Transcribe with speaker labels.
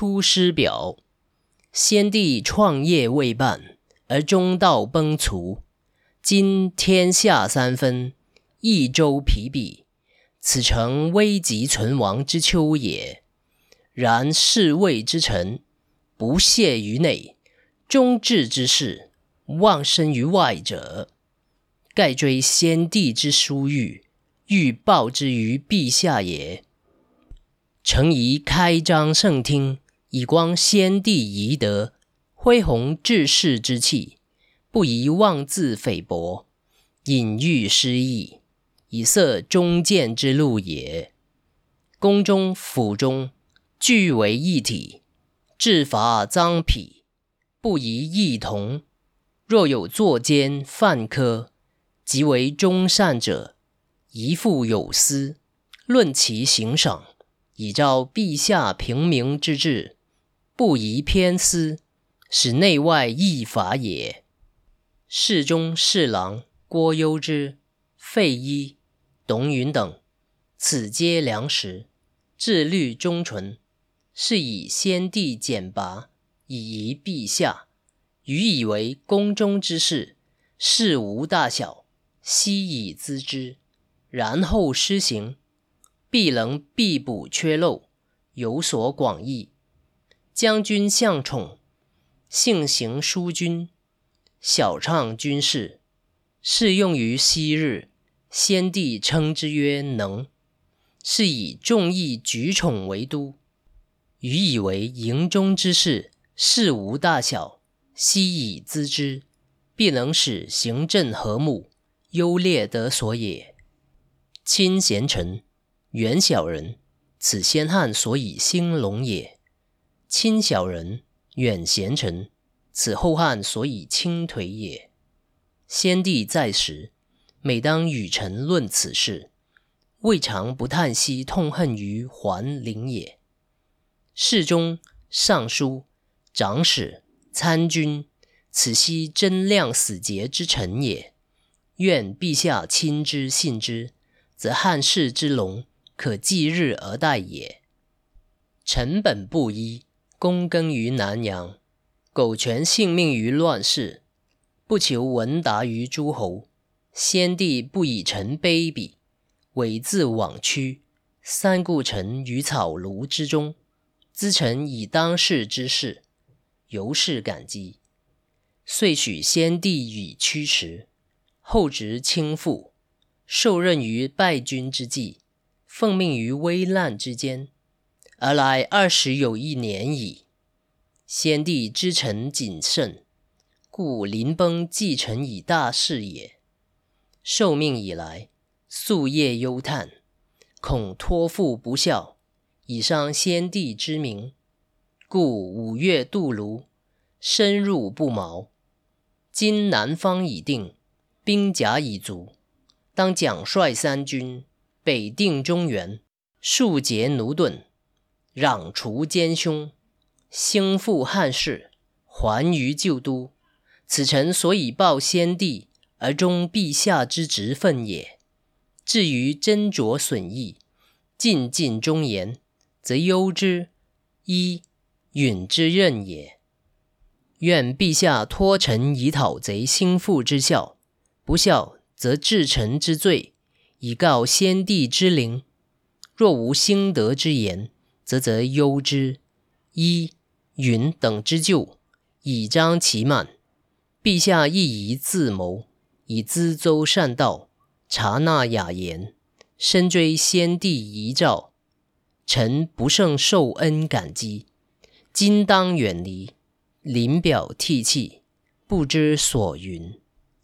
Speaker 1: 出师表。先帝创业未半，而中道崩殂。今天下三分，益州疲弊，此诚危急存亡之秋也。然侍卫之臣，不懈于内，忠志之士，忘身于外者。盖追先帝之殊遇，欲报之于陛下也。诚宜开张圣听，以光先帝遗德，恢弘志士之气。不宜妄自菲薄，隐喻失义，以塞忠谏之路也。宫中府中，俱为一体，制罚臧否，不宜异同。若有作奸犯科，即为忠善者，宜付有司，论其刑赏，以昭陛下平明之志，不宜偏私，使内外异法也。侍中、侍郎郭攸之、费祎、董允等，此皆良实，志虑忠纯，是以先帝简拔，以遗陛下。予以为宫中之事，事无大小，悉以咨之，然后施行，必能必补缺漏，有所广益。将军向宠，性行淑均。晓畅军事，适用于昔日，先帝称之曰能。是以众议举宠为督。予以为营中之事，事无大小，悉以咨之，必能使行政和睦，优劣得所也。亲贤臣，远小人，此先汉所以兴隆也；亲小人，远贤臣。此后汉所以倾颓也。先帝在时，每当与臣论此事，未尝不叹息痛恨于桓灵也。侍中、尚书、长史、参军，此悉贞亮死节之臣也。愿陛下亲之信之，则汉室之隆，可继日而待也。臣本布衣，躬耕于南阳。苟全性命于乱世，不求闻达于诸侯。先帝不以臣卑鄙，猥自枉屈，三顾臣于草庐之中，咨臣以当世之事，由是感激。遂许先帝以驱驰，后值倾覆，受任于败军之际，奉命于危难之间，而来二十有一年矣。先帝知臣谨慎，故临崩寄臣以大事也。受命以来，夙夜忧叹，恐托付不效，以伤先帝之明，故五月渡泸，深入不毛。今南方已定，兵甲已足，当奖率三军，北定中原，庶竭駑钝，攘除奸凶。兴复汉室，还于旧都，此臣所以报先帝而忠陛下之职分也。至于斟酌损益，尽尽忠言，则攸之、祎、允之任也。愿陛下托臣以讨贼兴复之效，不效则治臣之罪，以告先帝之灵。若无兴德之言，则责攸之、禕。允等之咎，以彰其慢。陛下亦宜自谋，以咨搜善道，察纳雅言，深追先帝遗诏。臣不胜受恩感激，今当远离，临表涕泣，不知所云。